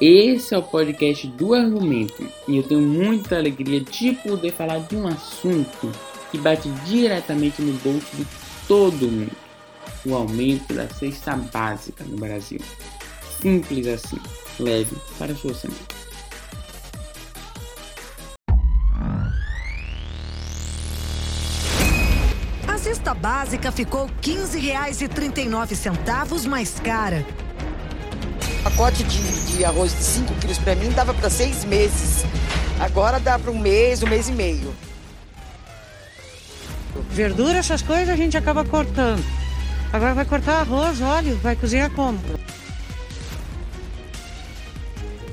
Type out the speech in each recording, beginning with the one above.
Esse é o podcast do Argumento e eu tenho muita alegria de poder falar de um assunto que bate diretamente no bolso de todo mundo: o aumento da cesta básica no Brasil. Simples assim, leve para a sua semana. A cesta básica ficou R$ 15,39 mais cara pacote de, de arroz de 5 quilos para mim dava para seis meses. Agora dá para um mês, um mês e meio. Verdura, essas coisas a gente acaba cortando. Agora vai cortar arroz, óleo, vai cozinhar como?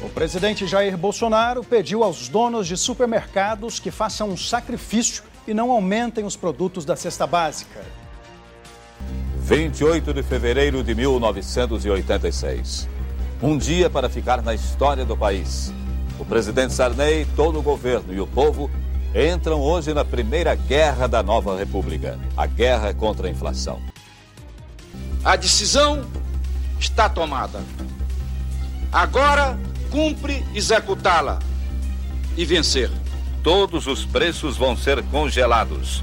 O presidente Jair Bolsonaro pediu aos donos de supermercados que façam um sacrifício e não aumentem os produtos da cesta básica. 28 de fevereiro de 1986. Um dia para ficar na história do país. O presidente Sarney, todo o governo e o povo entram hoje na primeira guerra da nova república a guerra contra a inflação. A decisão está tomada. Agora cumpre executá-la e vencer. Todos os preços vão ser congelados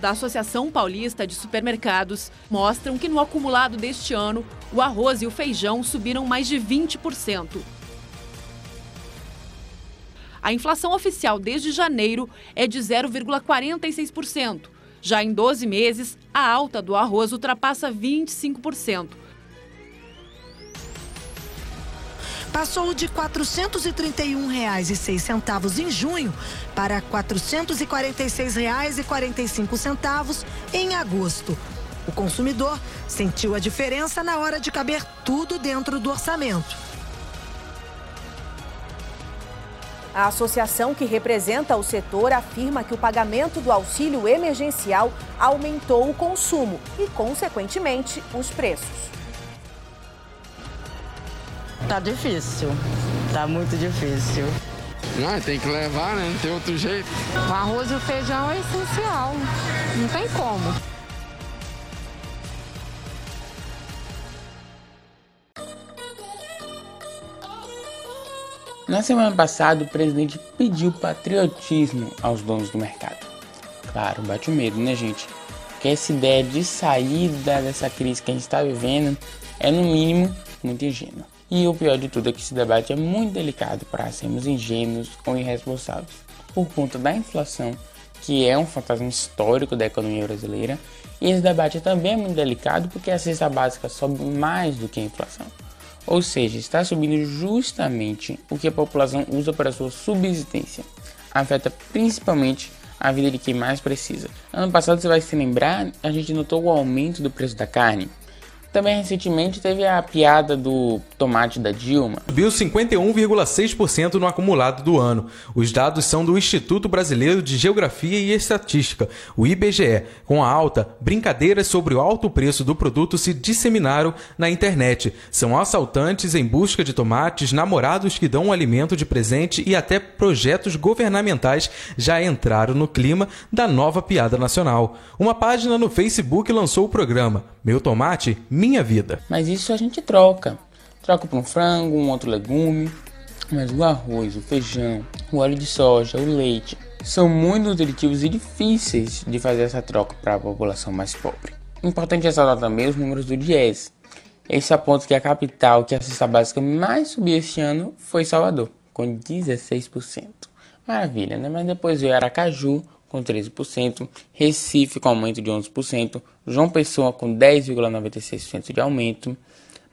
da Associação Paulista de Supermercados mostram que no acumulado deste ano, o arroz e o feijão subiram mais de 20%. A inflação oficial desde janeiro é de 0,46%. Já em 12 meses, a alta do arroz ultrapassa 25%. Passou de R$ 431,06 em junho para R$ 446,45 em agosto. O consumidor sentiu a diferença na hora de caber tudo dentro do orçamento. A associação que representa o setor afirma que o pagamento do auxílio emergencial aumentou o consumo e, consequentemente, os preços. Tá difícil. Tá muito difícil. Não, tem que levar, né? Não tem outro jeito. O arroz e o feijão é essencial. Não tem como. Na semana passada, o presidente pediu patriotismo aos donos do mercado. Claro, bate o medo, né, gente? Que essa ideia de saída dessa crise que a gente está vivendo é, no mínimo, muito ingênua. E o pior de tudo é que esse debate é muito delicado para sermos ingênuos ou irresponsáveis, por conta da inflação, que é um fantasma histórico da economia brasileira, e esse debate também é muito delicado porque a cesta básica sobe mais do que a inflação. Ou seja, está subindo justamente o que a população usa para sua subsistência. Afeta principalmente a vida de quem mais precisa. Ano passado, você vai se lembrar, a gente notou o aumento do preço da carne. Também recentemente teve a piada do tomate da Dilma. Subiu 51,6% no acumulado do ano. Os dados são do Instituto Brasileiro de Geografia e Estatística, o IBGE. Com a alta, brincadeiras sobre o alto preço do produto se disseminaram na internet. São assaltantes em busca de tomates, namorados que dão um alimento de presente e até projetos governamentais já entraram no clima da nova piada nacional. Uma página no Facebook lançou o programa Meu Tomate, minha vida. Mas isso a gente troca. Troca por um frango, um outro legume. Mas o arroz, o feijão, o óleo de soja, o leite são muito nutritivos e difíceis de fazer essa troca para a população mais pobre. Importante ressaltar também os números do Diese. Esse aponta que a capital que a cesta básica mais subiu este ano foi Salvador, com 16%. Maravilha, né? Mas depois veio Aracaju, com 13%, Recife com aumento de 11%, João Pessoa com 10,96% de aumento.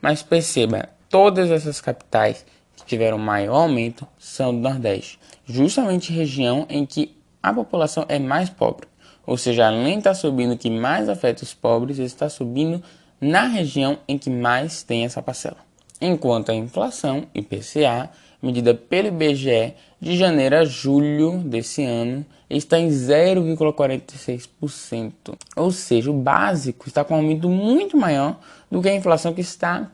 Mas perceba, todas essas capitais que tiveram maior aumento são do Nordeste, justamente região em que a população é mais pobre. Ou seja, além de estar subindo que mais afeta os pobres, está subindo na região em que mais tem essa parcela. Enquanto a inflação, IPCA, medida pelo IBGE de janeiro a julho desse ano, está em 0,46%. Ou seja, o básico está com um aumento muito maior do que a inflação que está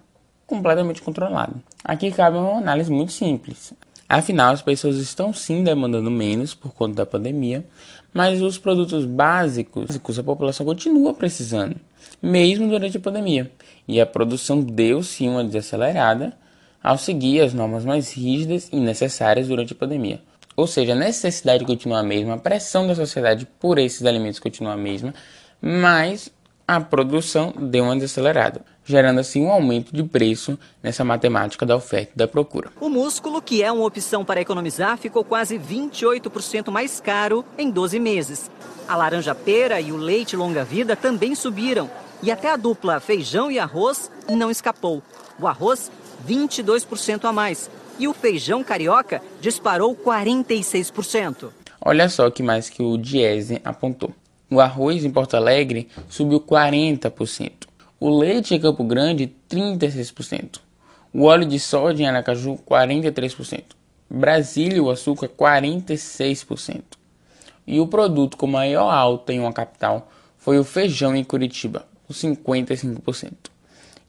completamente controlada. Aqui cabe uma análise muito simples. Afinal, as pessoas estão sim demandando menos por conta da pandemia, mas os produtos básicos a população continua precisando. mesmo durante a pandemia, e a produção deu sim uma desacelerada ao seguir as normas mais rígidas e necessárias durante a pandemia. Ou seja, a necessidade continua a mesma, a pressão da sociedade por esses alimentos continua a mesma, mas a produção deu uma desacelerada, gerando assim um aumento de preço nessa matemática da oferta e da procura. O músculo, que é uma opção para economizar, ficou quase 28% mais caro em 12 meses. A laranja pera e o leite longa-vida também subiram. E até a dupla feijão e arroz não escapou. O arroz, 22% a mais. E o feijão carioca disparou 46%. Olha só que mais que o Diese apontou. O arroz em Porto Alegre subiu 40%. O leite em Campo Grande, 36%. O óleo de soja em Aracaju, 43%. Brasília, o açúcar, 46%. E o produto com maior alta em uma capital foi o feijão em Curitiba, com 55%.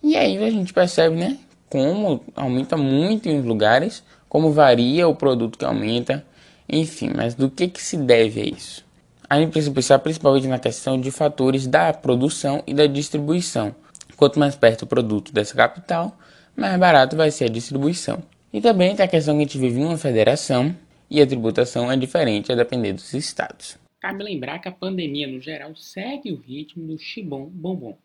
E aí a gente percebe, né, como aumenta muito em lugares, como varia o produto que aumenta, enfim, mas do que, que se deve a isso? A gente precisa pensar principalmente na questão de fatores da produção e da distribuição. Quanto mais perto o produto dessa capital, mais barato vai ser a distribuição. E também tem a questão que a gente vive em uma federação e a tributação é diferente a depender dos estados. Cabe lembrar que a pandemia no geral segue o ritmo do chibom bombom.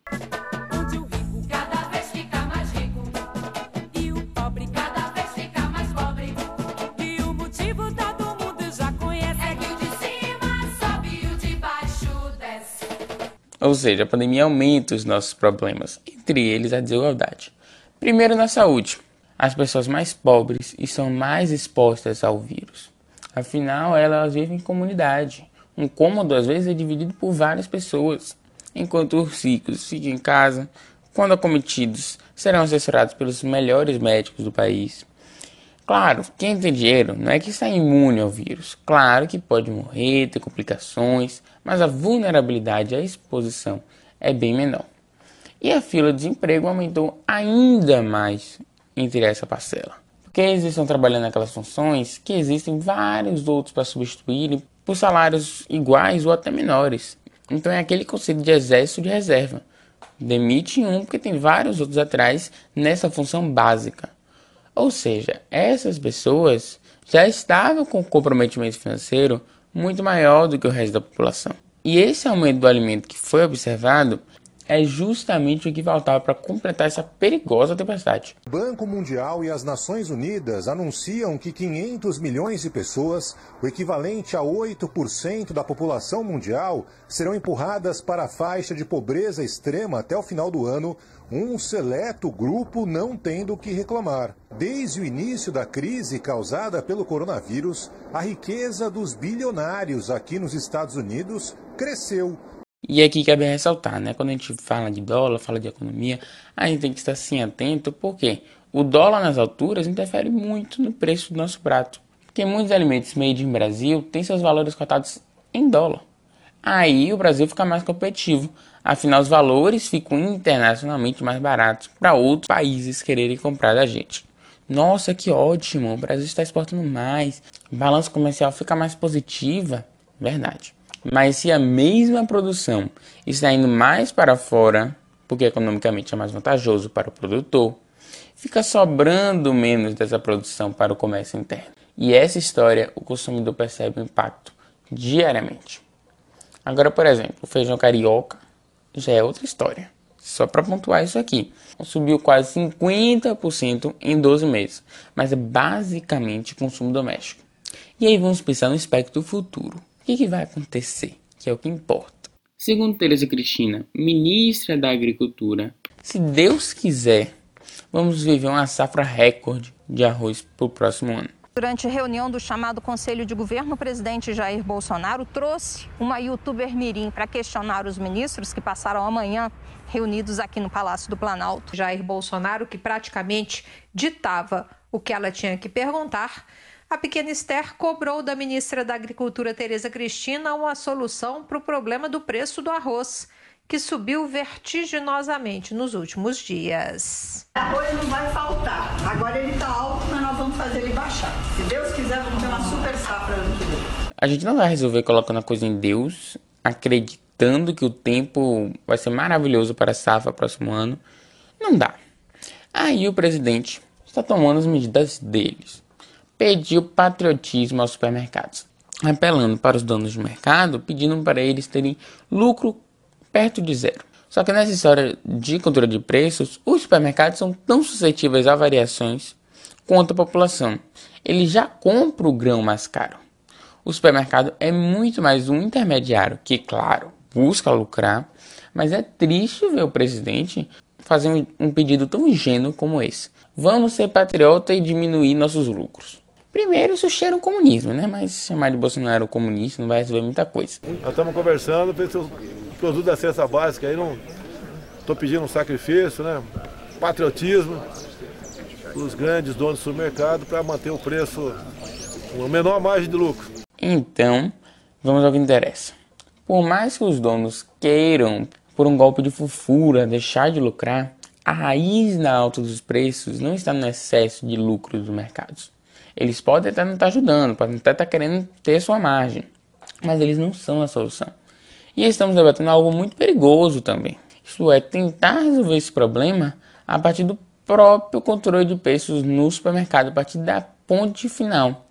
Ou seja, a pandemia aumenta os nossos problemas, entre eles a desigualdade. Primeiro na saúde. As pessoas mais pobres estão mais expostas ao vírus. Afinal, elas vivem em comunidade. Um cômodo às vezes é dividido por várias pessoas, enquanto os ricos ficam em casa. Quando acometidos, serão assessorados pelos melhores médicos do país. Claro, quem tem dinheiro não é que está imune ao vírus. Claro que pode morrer, ter complicações, mas a vulnerabilidade à exposição é bem menor. E a fila de desemprego aumentou ainda mais entre essa parcela. Porque eles estão trabalhando naquelas funções que existem vários outros para substituírem por salários iguais ou até menores. Então é aquele conceito de exército de reserva. Demite um porque tem vários outros atrás nessa função básica. Ou seja, essas pessoas já estavam com comprometimento financeiro muito maior do que o resto da população. E esse aumento do alimento que foi observado é justamente o que faltava para completar essa perigosa tempestade. O Banco Mundial e as Nações Unidas anunciam que 500 milhões de pessoas, o equivalente a 8% da população mundial, serão empurradas para a faixa de pobreza extrema até o final do ano, um seleto grupo não tendo o que reclamar. Desde o início da crise causada pelo coronavírus, a riqueza dos bilionários aqui nos Estados Unidos cresceu. E aqui cabe ressaltar, né? Quando a gente fala de dólar, fala de economia, a gente tem que estar assim atento, porque o dólar nas alturas interfere muito no preço do nosso prato. Porque muitos alimentos made em Brasil têm seus valores cotados em dólar. Aí o Brasil fica mais competitivo. Afinal, os valores ficam internacionalmente mais baratos para outros países quererem comprar da gente. Nossa, que ótimo! O Brasil está exportando mais. O balanço comercial fica mais positiva. Verdade. Mas se a mesma produção está indo mais para fora, porque economicamente é mais vantajoso para o produtor, fica sobrando menos dessa produção para o comércio interno. E essa história o consumidor percebe o impacto diariamente. Agora, por exemplo, o feijão carioca já é outra história. Só para pontuar isso aqui. Subiu quase 50% em 12 meses, mas é basicamente consumo doméstico. E aí vamos pensar no aspecto futuro. O que, que vai acontecer? Que é o que importa. Segundo Tereza Cristina, ministra da Agricultura, se Deus quiser, vamos viver uma safra recorde de arroz para o próximo ano. Durante reunião do chamado Conselho de Governo, o presidente Jair Bolsonaro trouxe uma youtuber mirim para questionar os ministros que passaram amanhã reunidos aqui no Palácio do Planalto. Jair Bolsonaro, que praticamente ditava o que ela tinha que perguntar, a pequena Esther cobrou da ministra da Agricultura, Tereza Cristina, uma solução para o problema do preço do arroz que subiu vertiginosamente nos últimos dias. Arroz não vai faltar. Agora ele está alto, mas nós vamos fazer ele baixar. Se Deus quiser, vamos ter uma super safra ano que vem. A gente não vai resolver colocando a coisa em Deus, acreditando acreditando que o tempo vai ser maravilhoso para a safra próximo ano. Não dá. Aí o presidente está tomando as medidas deles. Pediu patriotismo aos supermercados, apelando para os donos de mercado, pedindo para eles terem lucro perto de zero. Só que nessa história de cultura de preços, os supermercados são tão suscetíveis a variações quanto a população. Ele já compra o grão mais caro. O supermercado é muito mais um intermediário que, claro, busca lucrar, mas é triste ver o presidente fazer um pedido tão ingênuo como esse. Vamos ser patriota e diminuir nossos lucros. Primeiro, isso cheira um comunismo, né? Mas chamar de Bolsonaro comunista não vai resolver muita coisa. Nós estamos conversando, o produto da cesta básica aí não. Estou pedindo um sacrifício, né? Patriotismo dos grandes donos do supermercado para manter o preço, uma menor margem de lucro. Então, vamos ao que interessa. Por mais que os donos queiram, por um golpe de fofura, deixar de lucrar, a raiz da alta dos preços não está no excesso de lucro dos mercados. Eles podem até não estar ajudando, podem até estar querendo ter sua margem, mas eles não são a solução. E estamos debatendo algo muito perigoso também. Isto é, tentar resolver esse problema a partir do próprio controle de preços no supermercado, a partir da ponte final.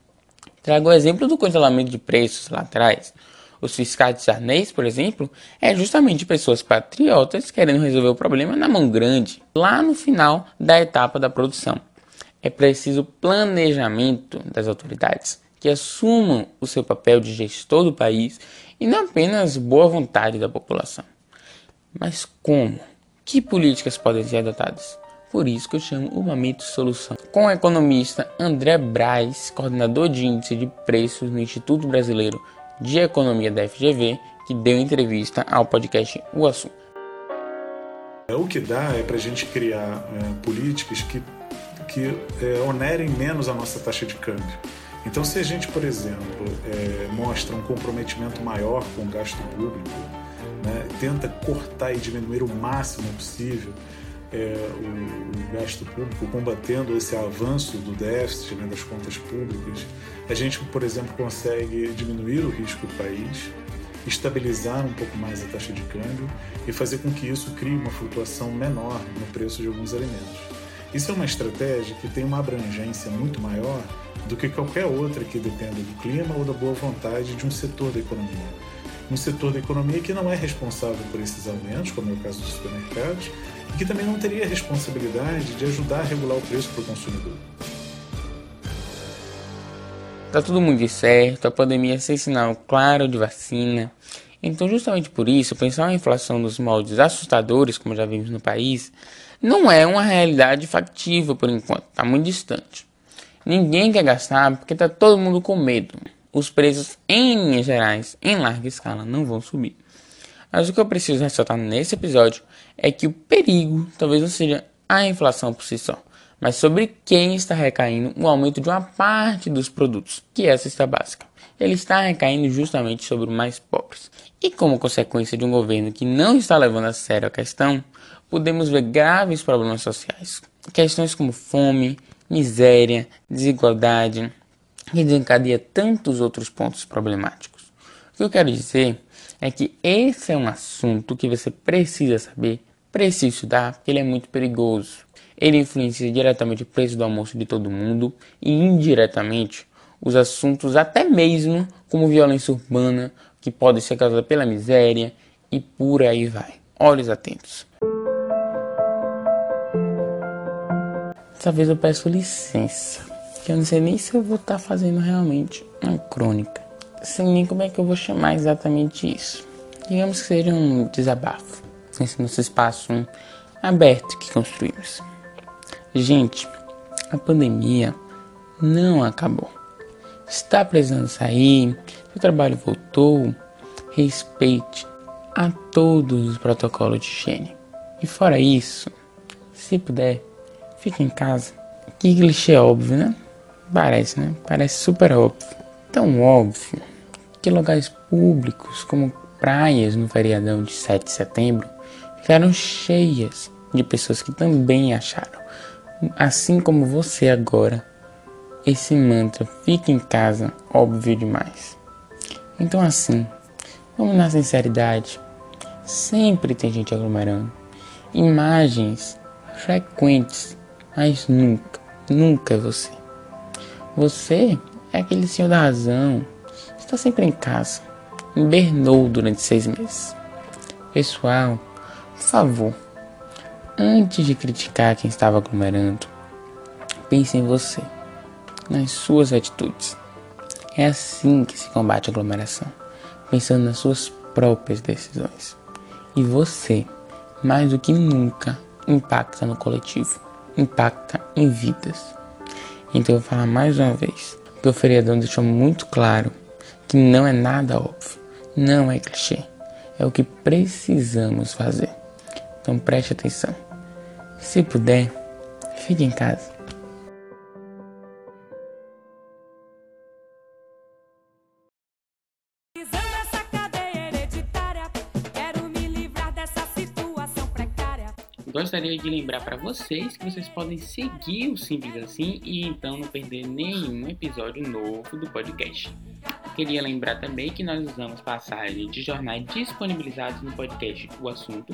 Trago o exemplo do congelamento de preços lá atrás. Os fiscais de Sarney, por exemplo, é justamente pessoas patriotas querendo resolver o problema na mão grande, lá no final da etapa da produção. É preciso planejamento das autoridades que assumam o seu papel de gestor do país e não apenas boa vontade da população. Mas como? Que políticas podem ser adotadas? Por isso que eu chamo o Momento Solução. Com o economista André Braz, coordenador de índice de preços no Instituto Brasileiro de Economia da FGV, que deu entrevista ao podcast O Assunto. É, o que dá é para a gente criar é, políticas que, que é, onerem menos a nossa taxa de câmbio. Então, se a gente, por exemplo, é, mostra um comprometimento maior com o gasto público, né, tenta cortar e diminuir o máximo possível é, o, o, gasto público, combatendo esse avanço do déficit né, das contas públicas, a gente, por exemplo, consegue diminuir o risco do país, estabilizar um pouco mais a taxa de câmbio e fazer com que isso crie uma flutuação menor no preço de alguns alimentos. Isso é uma estratégia que tem uma abrangência muito maior do que qualquer outra que dependa do clima ou da boa vontade de um setor da economia. Um setor da economia que não é responsável por esses aumentos, como é o caso dos supermercados, e que também não teria a responsabilidade de ajudar a regular o preço para o consumidor. Tá tudo muito certo, a pandemia sem sinal claro de vacina. Então, justamente por isso, pensar uma inflação nos moldes assustadores, como já vimos no país, não é uma realidade factível por enquanto, está muito distante. Ninguém quer gastar porque está todo mundo com medo. Os preços, em linhas gerais, em larga escala, não vão subir. Mas o que eu preciso ressaltar nesse episódio é que o perigo talvez não seja a inflação por si só, mas sobre quem está recaindo o aumento de uma parte dos produtos, que é a cesta básica. Ele está recaindo justamente sobre os mais pobres. E como consequência de um governo que não está levando a sério a questão, podemos ver graves problemas sociais. Questões como fome, miséria, desigualdade, que desencadeia tantos outros pontos problemáticos. O que eu quero dizer é que esse é um assunto que você precisa saber, precisa estudar, porque ele é muito perigoso. Ele influencia diretamente o preço do almoço de todo mundo e indiretamente os assuntos até mesmo como violência urbana, que pode ser causada pela miséria e por aí vai. Olhos atentos. Dessa vez eu peço licença, que eu não sei nem se eu vou estar fazendo realmente uma crônica sei nem como é que eu vou chamar exatamente isso. Digamos que seja um desabafo, nesse nosso espaço aberto que construímos. Gente, a pandemia não acabou. Está precisando sair, seu trabalho voltou, respeite a todos os protocolos de higiene. E fora isso, se puder, fique em casa. Que clichê óbvio, né? Parece, né? Parece super óbvio. Tão óbvio que lugares públicos, como praias no feriadão de 7 de setembro, ficaram cheias de pessoas que também acharam, assim como você agora, esse mantra fica em casa óbvio demais. Então assim, vamos na sinceridade, Sempre tem gente aglomerando. Imagens frequentes, mas nunca, nunca é você. Você é aquele senhor da razão. Está sempre em casa. Invernou durante seis meses. Pessoal, por favor, antes de criticar quem estava aglomerando, pense em você, nas suas atitudes. É assim que se combate a aglomeração, pensando nas suas próprias decisões. E você, mais do que nunca, impacta no coletivo, impacta em vidas. Então eu vou falar mais uma vez, porque o feriadão deixou muito claro que não é nada óbvio, não é clichê, é o que precisamos fazer. Então preste atenção. Se puder, fique em casa. Gostaria de lembrar para vocês que vocês podem seguir o Simples Assim e então não perder nenhum episódio novo do podcast. Queria lembrar também que nós usamos passagem de jornais disponibilizados no podcast O Assunto,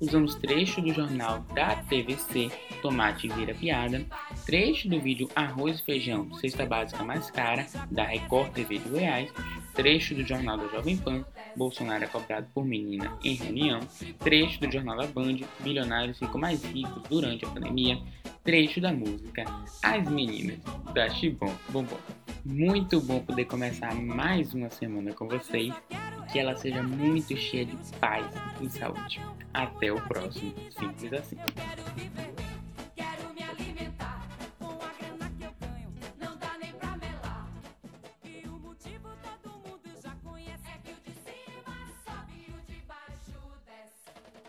usamos trecho do jornal da TVC Tomate Vira Piada, trecho do vídeo Arroz e Feijão, Cesta Básica Mais Cara, da Record TV de Goiás, trecho do jornal da Jovem Pan, Bolsonaro é cobrado por menina em reunião, trecho do jornal da Band, bilionários ficam mais ricos durante a pandemia, trecho da música As Meninas, da Chibom Bombom. Muito bom poder começar mais uma semana com vocês e que ela seja muito cheia de paz e saúde. Até o próximo, simples assim.